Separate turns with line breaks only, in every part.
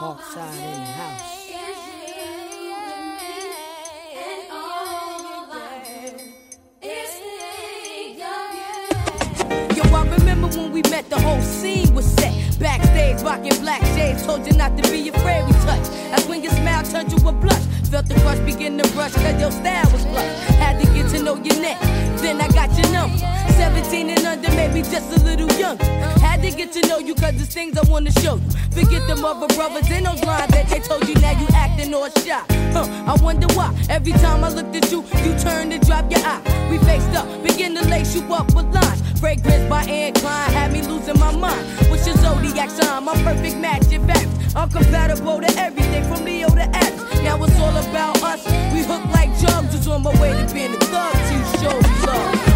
Parkside in the house. When we met, the whole scene was set. Backstage, rocking black shades, told you not to be afraid we touch. That's when your smile turned to a blush. Felt the crush begin to brush, cause your style was plush. Had to get to know your neck, then I got your number. 17 and under, maybe just a little younger. Had to get to know you, cause there's things I wanna show you. Forget them other brothers in those lines that they told you, now you acting all shy. Huh, I wonder why. Every time I looked at you, you turned and dropped your eye. We faced up, begin to lace you up with lines. Fragrance by Anne Klein had me losing my mind. What's your zodiac sign? My perfect match, in fact. I'm compatible to everything from Leo to X. Now it's all about us. We hook like drugs. Just on my way to being a thug. To show me love.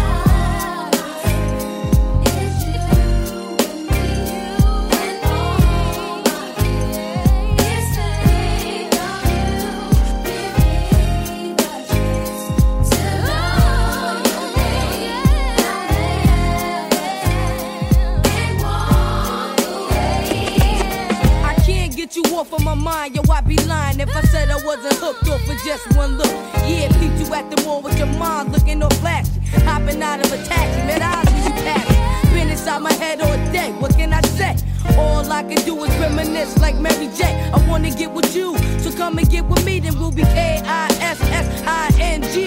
If I said I wasn't hooked off for just one look. Yeah, peeped you at the mall with your mind looking all flashy. Hopping out of a taxi, met eyes when you pass. Been inside my head all day, what can I say? All I can do is reminisce like Mary J. I wanna get with you, so come and get with me, then we'll be K-I-S-S-I-N-G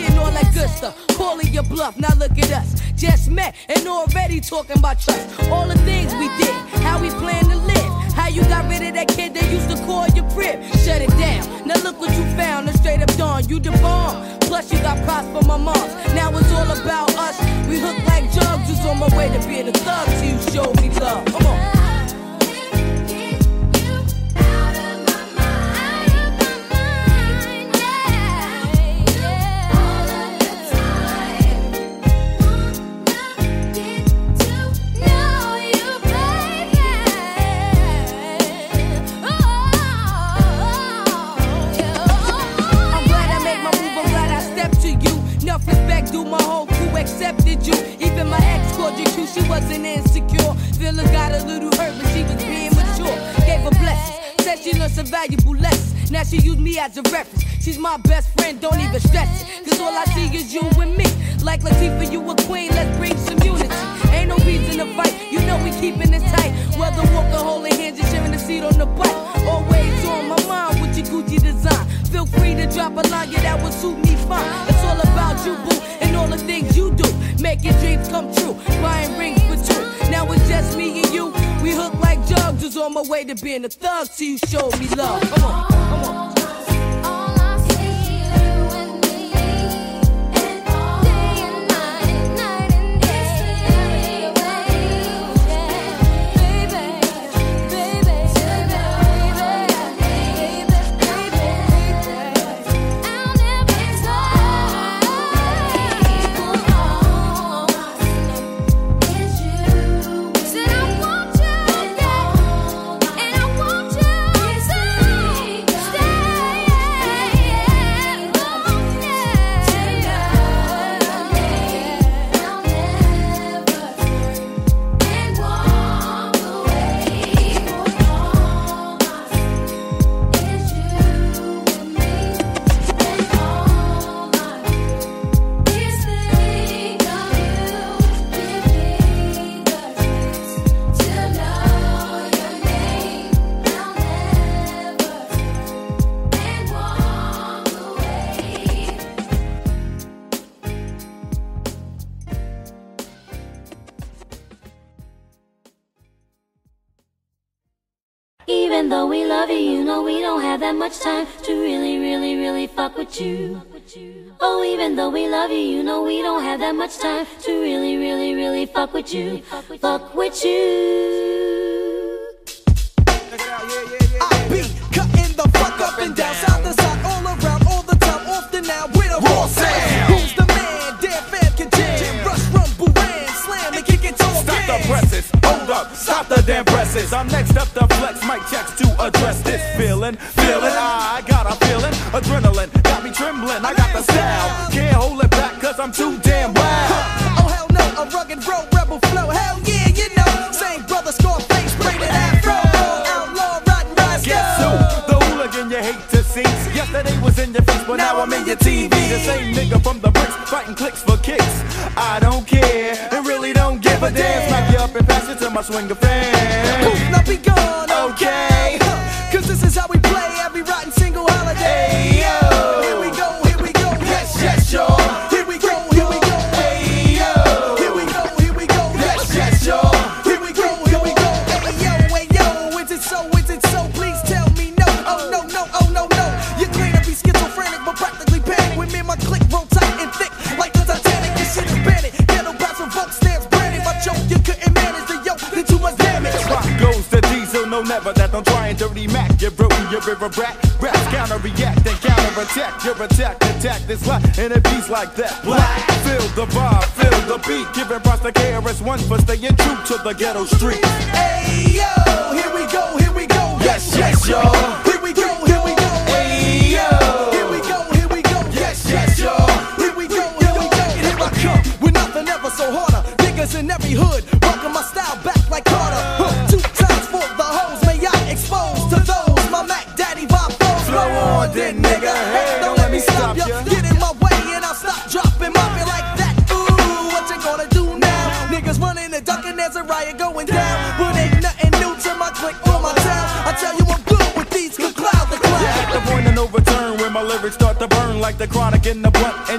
and all that good stuff. Calling your bluff, now look at us. Just met and already talking about trust. All the things we did, how we plan to live. How you got rid of that kid that used to call your crib? Shut it down. Now look what you found. A straight up dawn. You the bomb. Plus you got props for my moms. Now it's all about us. We hook like drugs. Just on my way to being a thug. So you show me love. Come on. Accepted you. Even my ex called you cute, she wasn't insecure. Feeling got a little hurt, but she was being mature. Gave her blessings, said she learned some valuable lessons. Now she used me as a reference. She's my best friend, don't even stress it. Cause all I see is you and me. Like Latifah, you a queen, let's bring some unity. Ain't no reason to fight, you know we keeping this tight. Whether walking, holding hands, just sharing the seat on the bike. Always on my mind with your Gucci design. Feel free to drop a line, yeah, that would suit me fine. It's all about you, boo, and all the things you do. Making dreams come true, buying rings for two. Now it's just me and you. We hook like jugs, just on my way to being a thug. See you show me love. Come on,
with you. Oh, even though we love you, you know we don't have that much time to really, really, really fuck with you. Fuck with you.
I be cutting the fuck up and down, side to side, all around, all the time, often now with a raw sound. Who's the man? Damn fam can jam, rush, rumble, ram, slam, and kick it to
Stop the presses, hold up, stop the damn presses. I'm next up to flex mic checks to address this feeling. Feeling, I got a feeling. Adrenaline got me my style. Can't hold it back, cause I'm too damn wild.
oh, hell no, a rugged road rebel flow. Hell yeah, you know. Same brother, Scarface, braided afro. Outlaw, rotten rascal.
Guess who? The hooligan you hate to see. Yesterday was in your face, but now, now I'm in your TV. The same nigga from the bricks, fighting clicks for kicks. I don't care, and really don't give a damn. Smack you up and pass it to my swinger fan.
Like
that. Black, feel the vibe, feel the beat. Giving props to KRS One for staying true to the ghetto street.
Hey yo, here we go, here we go.
Yes, yes, y'all.
Here we go, here we go.
Hey, yo.
Here we go, here we go.
Yes, yes, y'all.
Here we go, here we go. And here I come with nothing ever so harder. Niggas in every hood,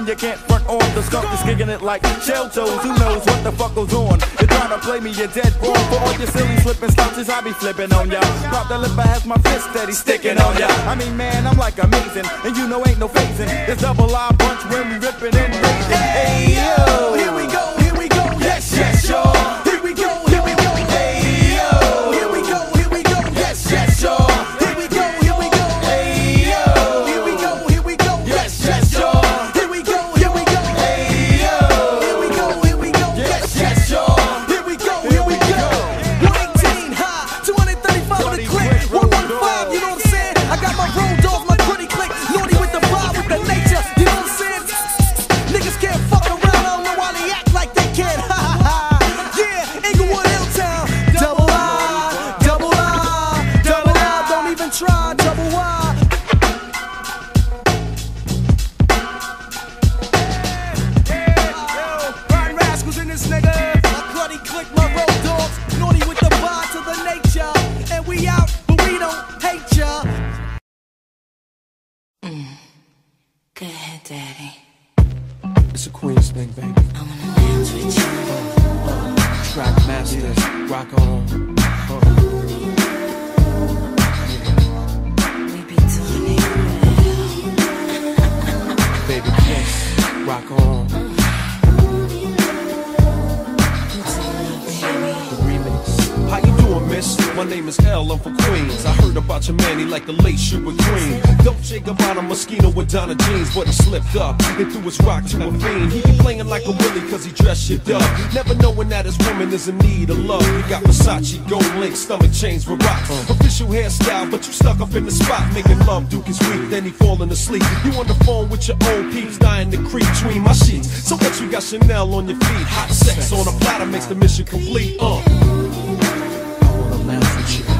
and you
can't front on the skunk is kicking it like shell toes. Who knows what the fuck goes on? You're trying to play me, you're dead wrong. For all your silly slipping slouches, I be flipping on ya. Pop the lip, I has my fist steady sticking on ya. I mean, man, I'm like amazing, and you know ain't no phasing. There's double I punch when we ripping and raising. Hey yo,
Here we go, here we go.
Yes, yes, y'all.
Cause he dressed shit up. Never knowing that his woman is in need of love. We got Versace, gold link, stomach chains with rocks. Official hairstyle, but you stuck up in the spot. Making love, Duke is weak, then he falling asleep. You on the phone with your old peeps, dying to creep between my sheets. So what you got Chanel on your feet? Hot sex on a platter makes the mission complete. Uh. I wanna with you.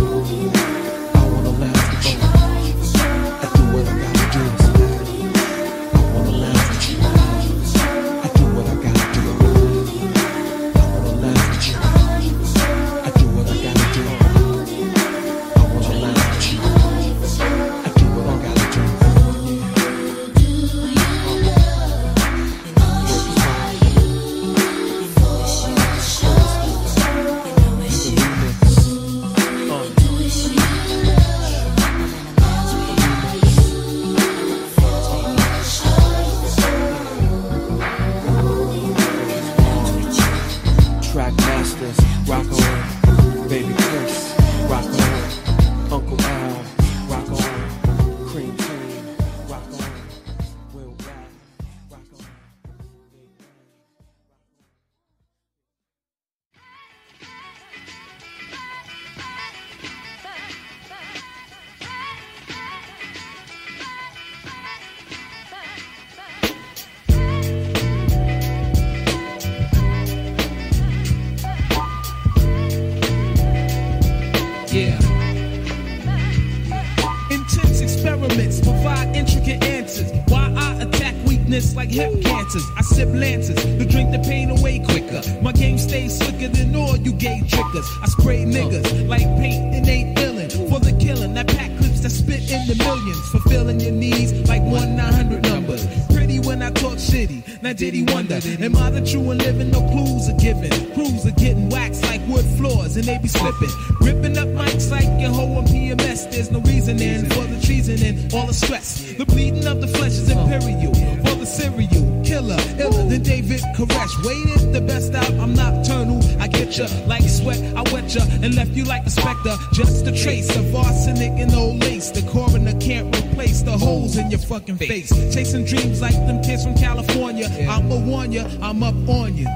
And they be slipping. Ripping up mics like your hoe on PMS. There's no reasoning for the treason and all the stress. The bleeding of the flesh is imperial. For the cereal, killer, iller than David Koresh. Waited the best out, I'm nocturnal. I get ya like sweat, I wet ya and left you like a specter. Just a trace of arsenic and old lace. The coroner can't replace the holes in your fucking face. Chasing dreams like them kids from California. I'ma warn ya, I'm up on you.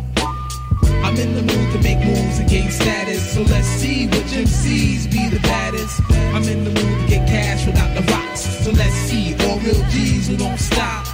I'm in the mood to make moves and gain status. So let's see which MCs be the baddest. I'm in the mood to get cash without the rocks. So let's see all real G's who don't stop.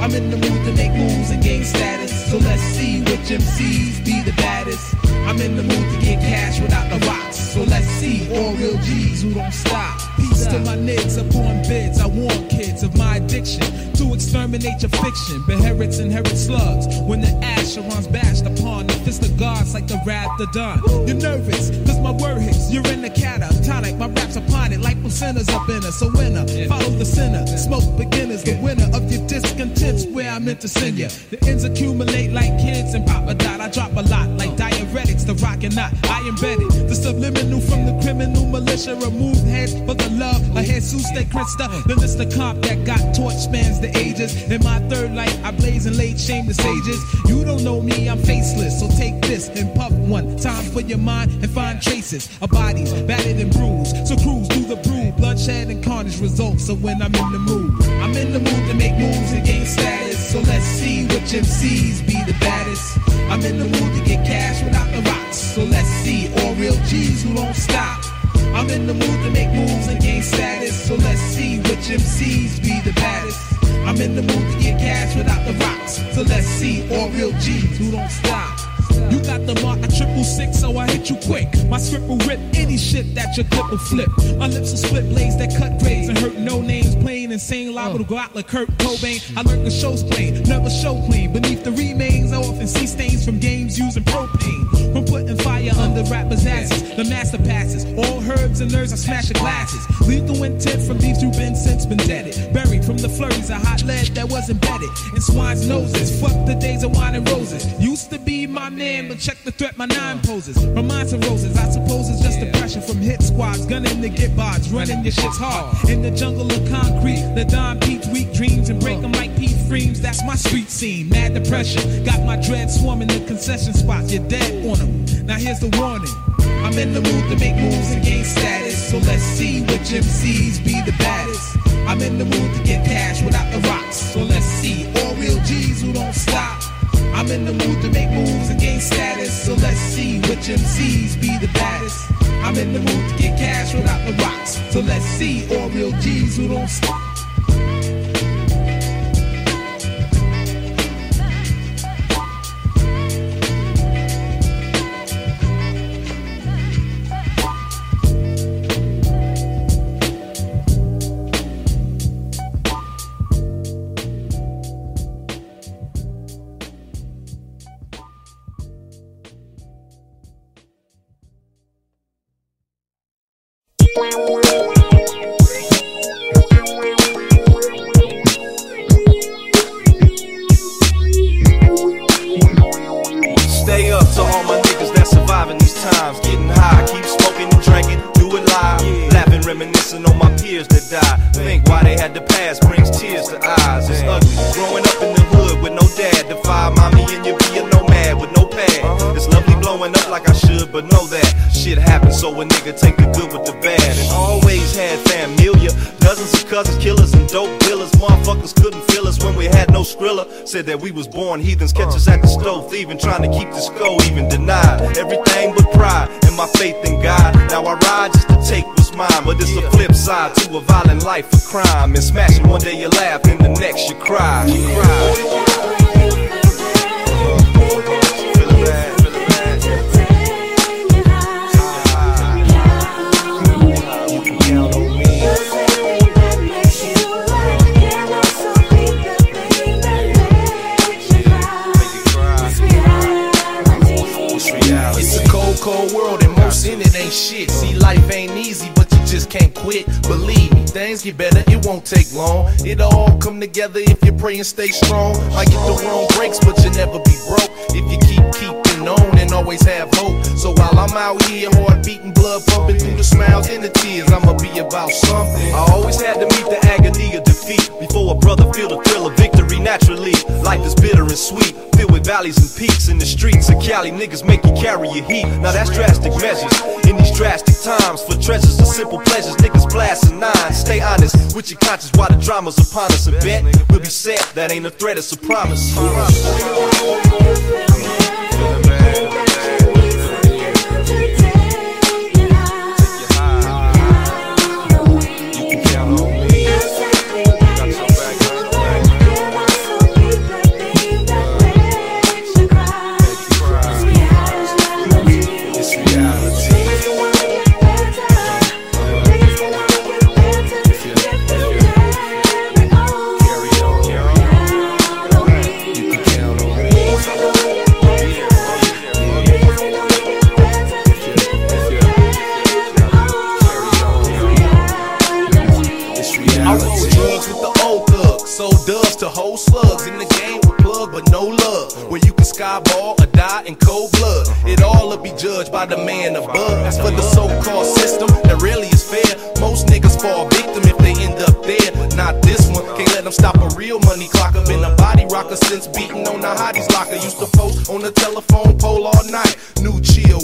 I'm in the mood to make moves and gain status. So let's see which MCs be the baddest. I'm in the mood to get cash without the rocks. So let's see all real G's who don't stop. Peace to my niggas upon bids. I warn kids of my addiction to exterminate your fiction. Beherits inherit slugs when the ash runs bashed upon the fist of gods like the wrath of dawn. You're nervous, cause my word hits. You're in the catatonic. My raps upon it like sinners up in us. So winner, follow the sinner. Smoke beginners, the winner of your discontents where I meant to send you. The ends accumulate like kids and pop a dot. I drop a lot like diuretics, the rock and not. I embedded the subliminal from the criminal militia. Remove heads for the love of Jesus de Christa. Then it's the comp that got torch spans the ages. In my third life, I blaze and laid shame the sages. You don't know me, I'm faceless. So take this and puff one time for your mind and find traces of bodies battered and bruised. So cruise through the brew, bloodshed and carnage results. So when I'm in the mood, I'm in the mood to make moves and gain status. So let's see which MCs be the baddest. I'm in the mood to get cash without the rocks. So let's see all real G's who don't stop. I'm in the mood to make moves and gain status. So let's see which MCs be the baddest. I'm in the mood to get cash without the rocks. So let's see all real G's who don't stop. You got the mark at triple six, so I hit you quick. My script will rip any shit that your clip will flip. My lips will split blades that cut grades and hurt no names. Plain insane, liable to go out like Kurt Cobain. I learned the show's plain, never show clean. Beneath the remains, I often see stains from games using propane. From putting fire under rappers' asses, the master passes. All herbs and nerves, I smash the glasses. Lethal intent from these who've been since been deaded. Buried from the flurries of hot lead that was embedded in swine's noses. Fuck the days of wine and roses. Used to be my man, but check the threat my nine poses. Reminds of roses, I suppose it's just the pressure from hit squads, gunning to get bods, running your shit's hard. In the jungle of concrete, the Don Pete's weak dreams and break 'em like Pete. That's my street scene. Mad depression, got my dread swarming the concession spots. You're dead on 'em. Now here's the warning. I'm in the mood to make moves and gain status. So let's see which MCs be the baddest. I'm in the mood to get cash without the rocks. So let's see all real G's who don't stop. I'm in the mood to make moves and gain status. So let's see which MCs be the baddest. I'm in the mood to get cash without the rocks. So let's see all real G's who don't stop.
Blowing up like I should, but know that shit happens. So a nigga take the good with the bad. And always had familia. Dozens of cousins, killers, and dope dealers. Motherfuckers couldn't feel us when we had no skrilla. Said that we was born heathens, catch us at the stove, thieving, trying to keep this go even denied. Everything but pride and my faith in God. Now I ride just to take what's mine, but it's a flip side to a violent life of crime. And smashing one day you laugh, and the next you cry. You cry.
Life ain't easy, but you just can't quit. Believe me, things get better, it won't take long. It'll all come together if you pray and stay strong. Might get the wrong breaks, but you'll never be broke. If you keep and always have hope. So while I'm out here, heart beating, blood pumping through the smiles and the tears, I'ma be about something.
I always had to meet the agony of defeat before a brother feel the thrill of victory naturally. Life is bitter and sweet, filled with valleys and peaks. In the streets of Cali, niggas make you carry your heat. Now that's drastic measures. In these drastic times, for treasures and simple pleasures, niggas blasting nines. Stay honest with your conscience while the drama's upon us. And bet we'll be set, that ain't a threat, it's a promise.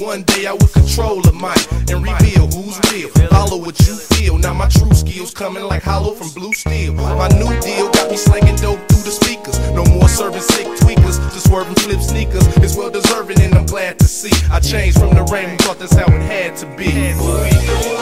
One day I would control the mic and reveal who's real. Follow what you feel. Now my true skills coming like hollow from blue steel. My new deal got me slanging dope through the speakers. No more serving sick tweakers, just swerving flip sneakers. It's well deserving and I'm glad to see. I changed from the rain, thought that's how it had to be.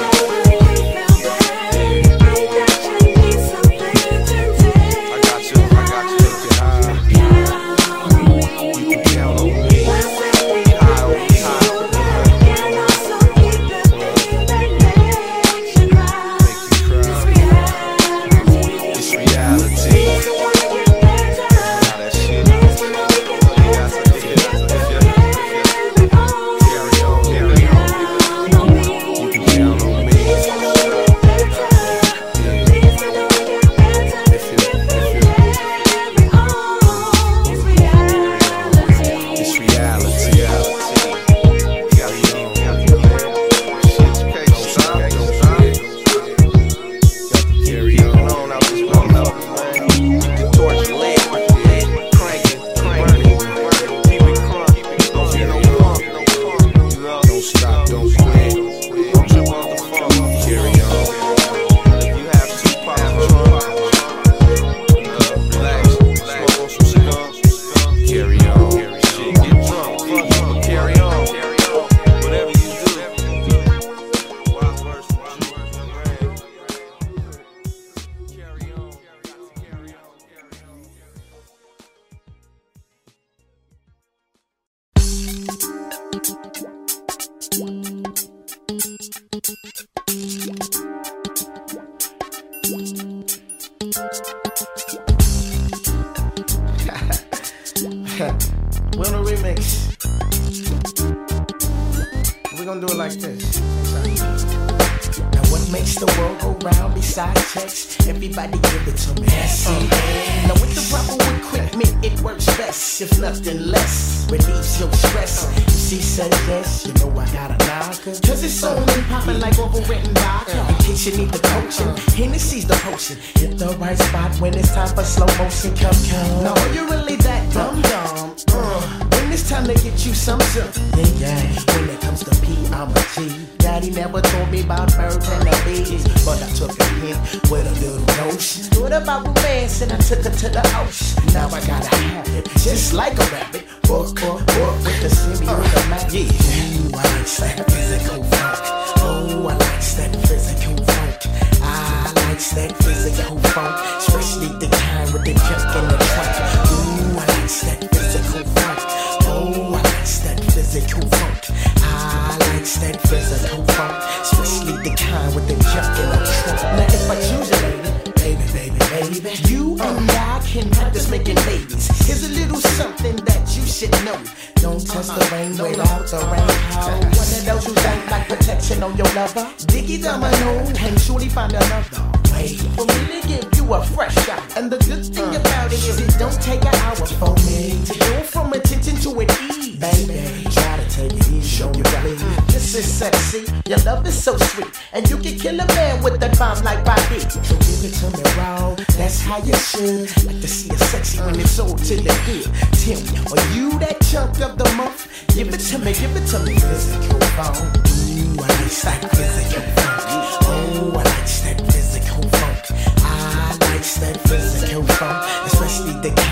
G. Daddy never told me about birds and the bees, but I took a hint with a little notion. What about romance? And I took her to the ocean. Now I gotta have it, just like a rabbit. Book, book, book with the semi-automatic. Yeah, Ooh, I like that physical funk. Oh, I like that physical funk. I like that physical funk, especially the kind with the junk in the trunk. Ooh, I like that physical funk. Oh, I like that physical funk. I like that physical funk, especially the kind with the junk in the trunk. Now if I choose a lady, baby, baby, baby, you and I can practice making babies. Here's a little something that you should know. Don't touch the rain without the raincoat. One of those who think like protection on your lover. Diggy domino and surely find another way for me to give you a fresh shot. And the good thing about it is it don't take an hour for me to go from attention to an ease. Baby, try to take it easy. Show you please. This is sexy. Your love is so sweet. And you can kill a man with that bomb like Bobby. So give it to me raw. That's how you should. Like to see it sexy when it's sold till it good. Me, are you that chunk of the month? Give it to me, give it to me. Physical phone. Ooh, I like that physical funk. Oh, I like that physical funk. I like that physical funk. Especially the the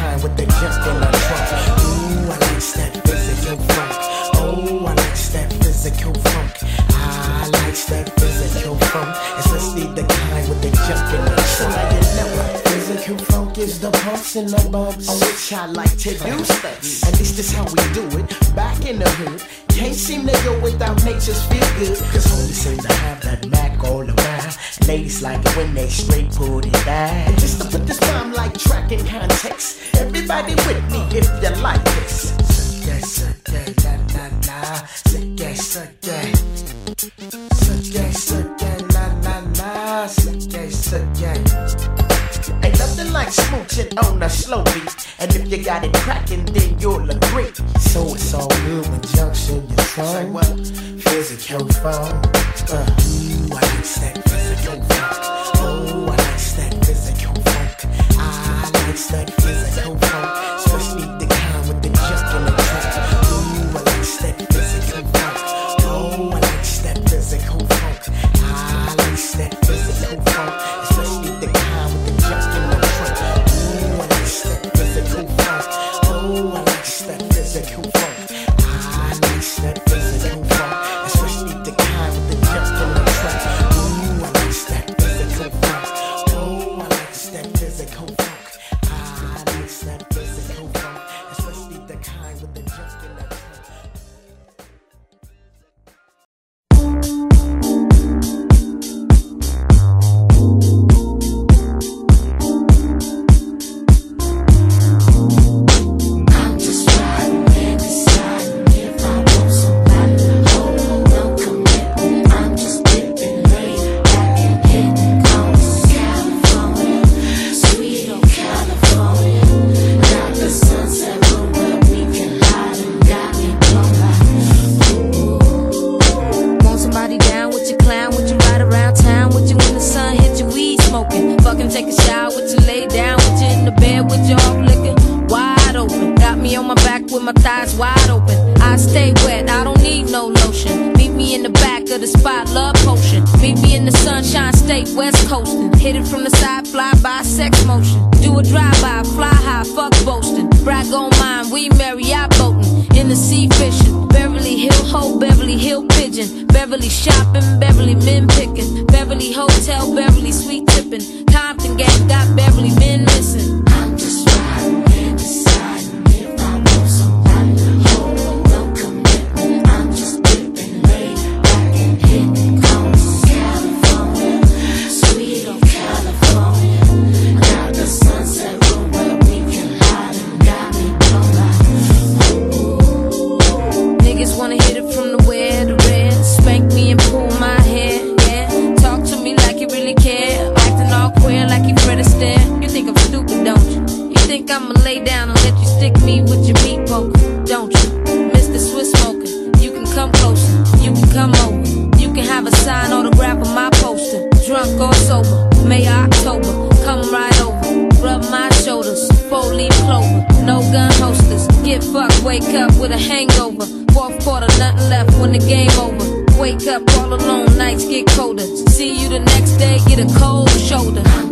and the bumps which I like to do stunts. At least that's how we do it. Back in the hood, can't seem to go without nature's feel good. Cause homies seem to have that Mac all around. Ladies like it when they straight put it down. And just to put this bomb like track in context, everybody with me if you like this. That, suck that, la la la. Suck that, suck smooching on a slow beat. And if you got it cracking, then you'll agree. So it's all good when junction your trunk. Say what? Physical phone. Uh, ooh, I like that physical funk. Oh, I like that physical funk. I like that physical funk. Especially the kind with the junk in the trunk. Ooh, I like that physical funk. Oh, I like that physical funk. I like that physical funk.
Sunshine state, west coasting. Hit it from the side, fly by, sex motion. Do a drive by, fly high, fuck boasting. Brag on mine, we marry, I boating. In the sea fishing. Beverly Hill Ho, Beverly Hill Pigeon. Beverly shopping, Beverly men picking. Beverly Hotel, Beverly sweet tipping. Compton gang got Beverly men missing. Cold shoulder.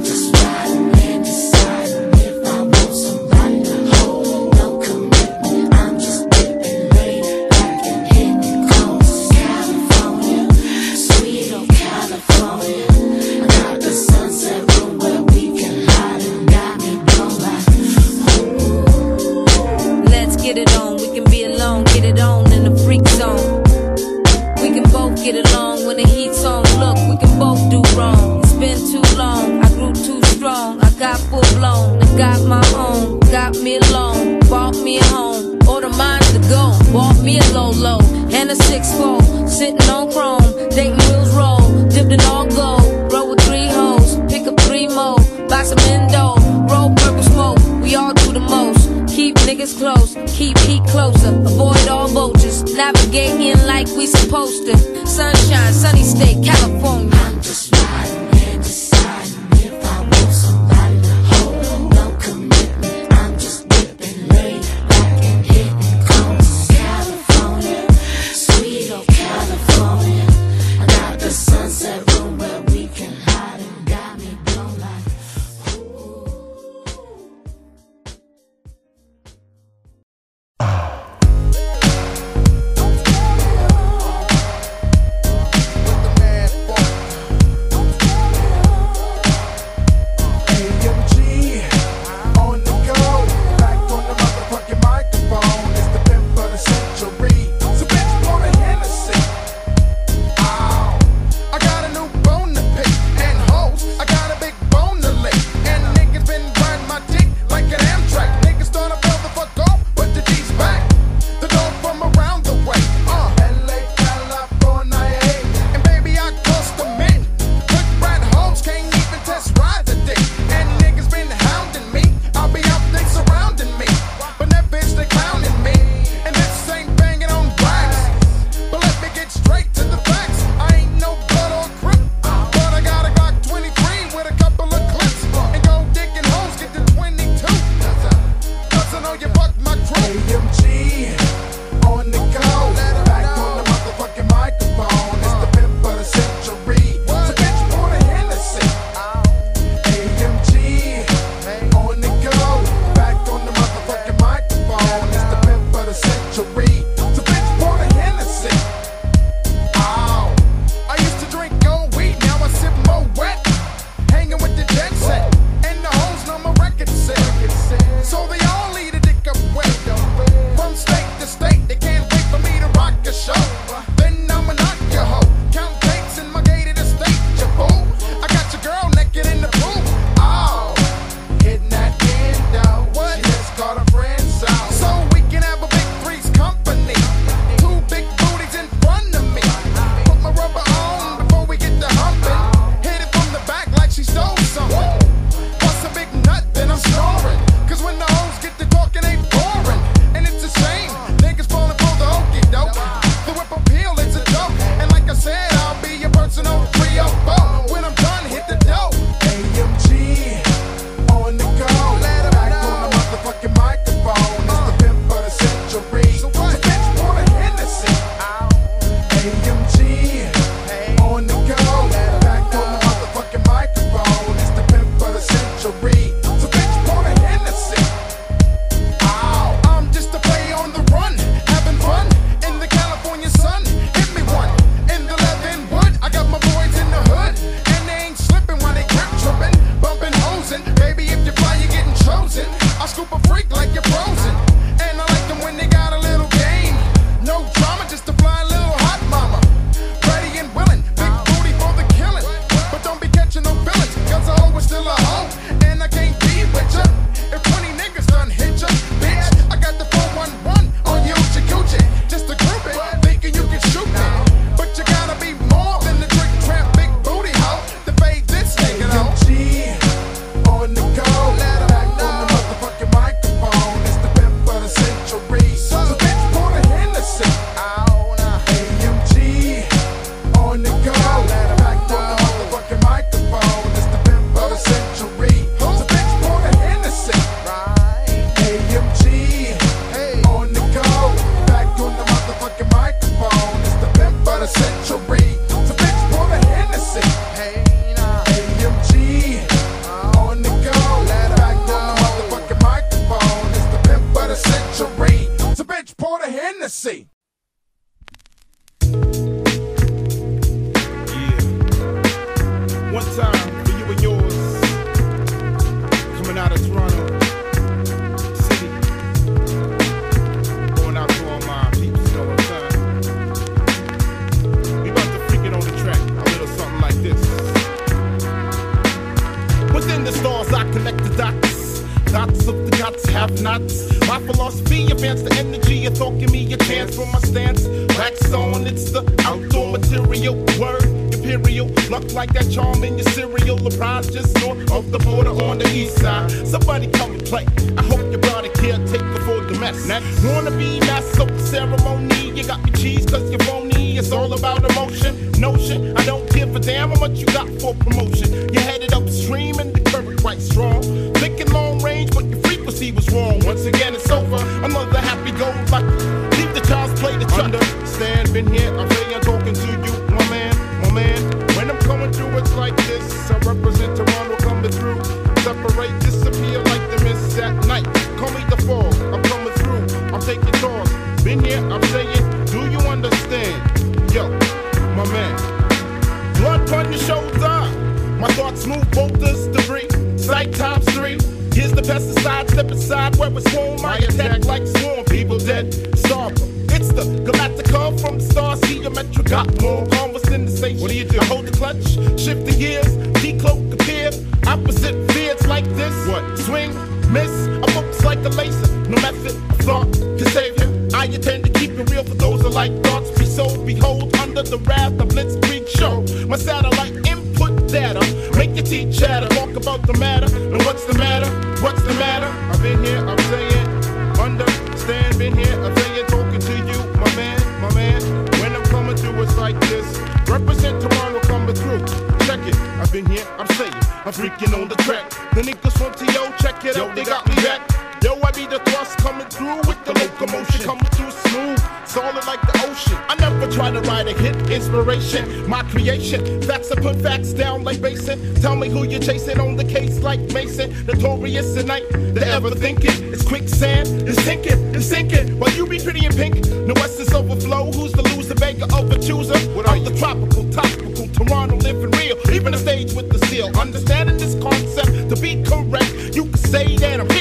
ship is sinking, is sinking. While you be pretty and pink, the West is overflow? Who's the loser, maker, over chooser? What are the tropical, topical, Toronto living real? Even the stage with the seal. Understanding this concept to be correct, you can say that I'm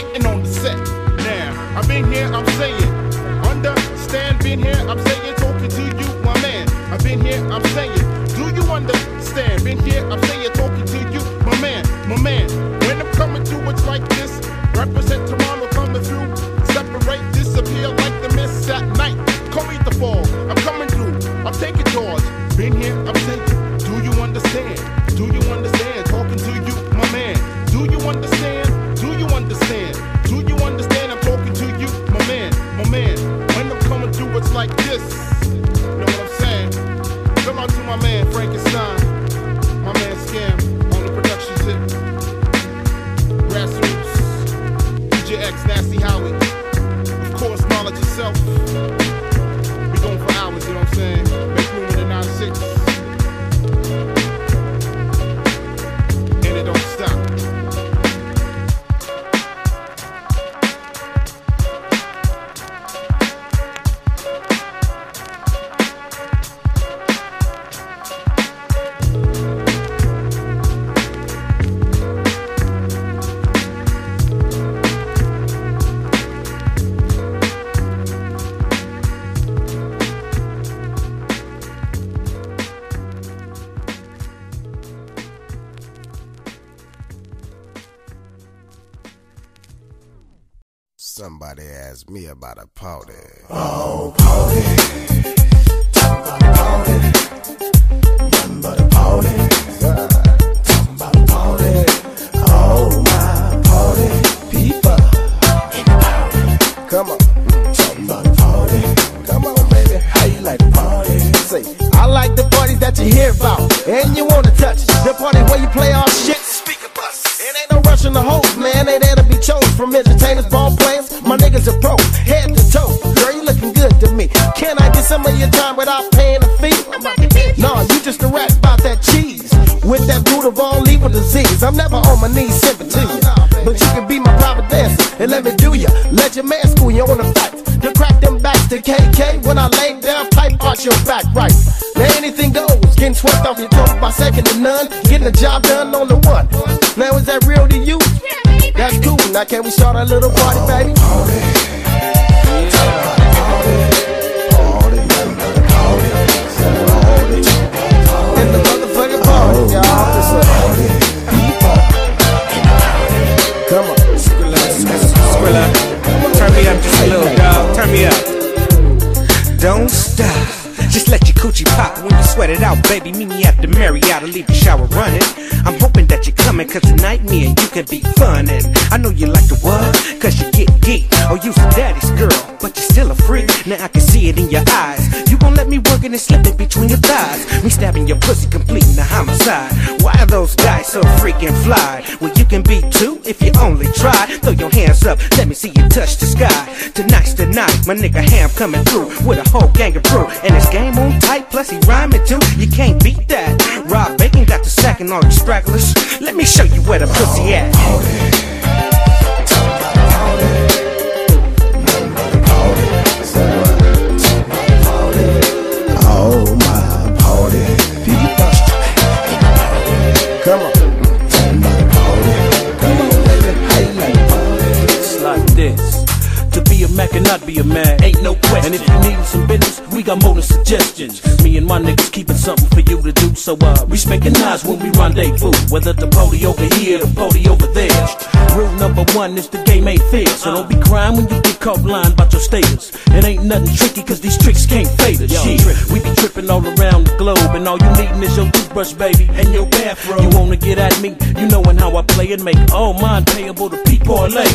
me
about a party. cause I'm never on my knees sympathy. to you. But you can be my private dancer and let me do ya. Let your man school you on the fight. To crack them backs to KK when I lay down tight, arch your back right. Now anything goes, getting swept off your toes by second to none, getting the job done on the one. Now is that real to you? That's cool. Now can we start a little party, baby? Oh, umbrella. Turn me
up just a little, dog. Turn me up. Don't stop. Just let you baby, meet me at the Marriott. I'll leave the shower running. I'm hoping that you're coming, cause tonight me and you can be funnin'. I know you like the what? Cause you get geek. Oh, you's a daddy's girl, but you're still a freak. Now I can see it in your eyes. You won't let me work and it between your thighs. Me stabbing your pussy, completing the homicide. Why are those guys so freaking fly? Well, you can be two if you only try. Throw your hands up, let me see you touch the sky. Tonight's the night, my nigga Hamm coming through with a whole gang of crew. And it's game on tight, plus he rhyming too. You can't beat that. Rob Bacon got the sack and all you stragglers. Let me show you where the pussy at.
My. Come on.
It's like this. To be a Mac and not be a man, ain't no question. And if you need some business, we got more than suggestions. Me and my niggas keeping something for you to do, so uh, we making eyes when we rendezvous. Whether the party over here, the party over there. Rule number one is the game ain't fair, so don't be crying when you get caught lying about your status. It ain't nothing tricky, cause these tricks can't fade us. Shit, we be tripping all around the globe, and all you needin' is your toothbrush, baby, and your bathrobe. You wanna get at me? You knowin' how I play and make all mine payable to P parlay.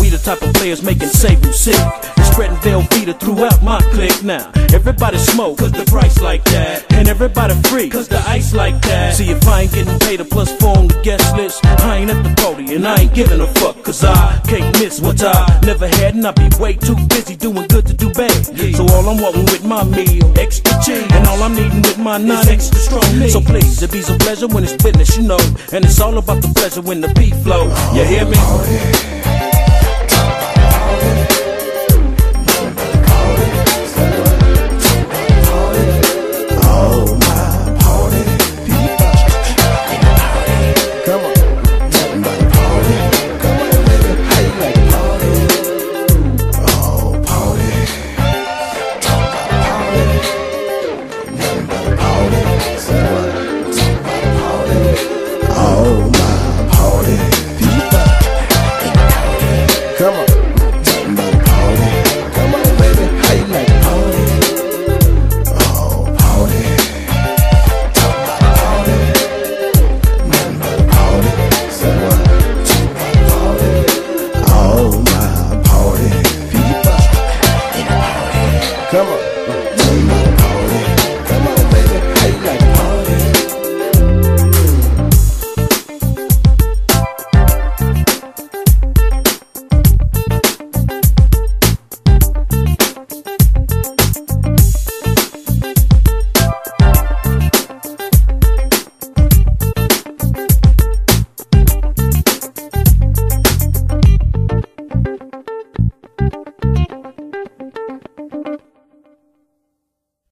We the type of players making savory sick. And spreading Velveeta throughout my clique now. Everybody smoke, cause the price like that. And everybody free, cause the ice like that. See, if I ain't getting paid a plus four on the guest list, I ain't at the party and I ain't giving a fuck, cause I can't miss what I never had. And I be way too busy doing good to So all I'm wanting with my meal, extra cheese. And all I'm needing with my nine extra strong meat. So please, it be a pleasure when it's business, you know. And it's all about the pleasure when the beat flow. You hear me?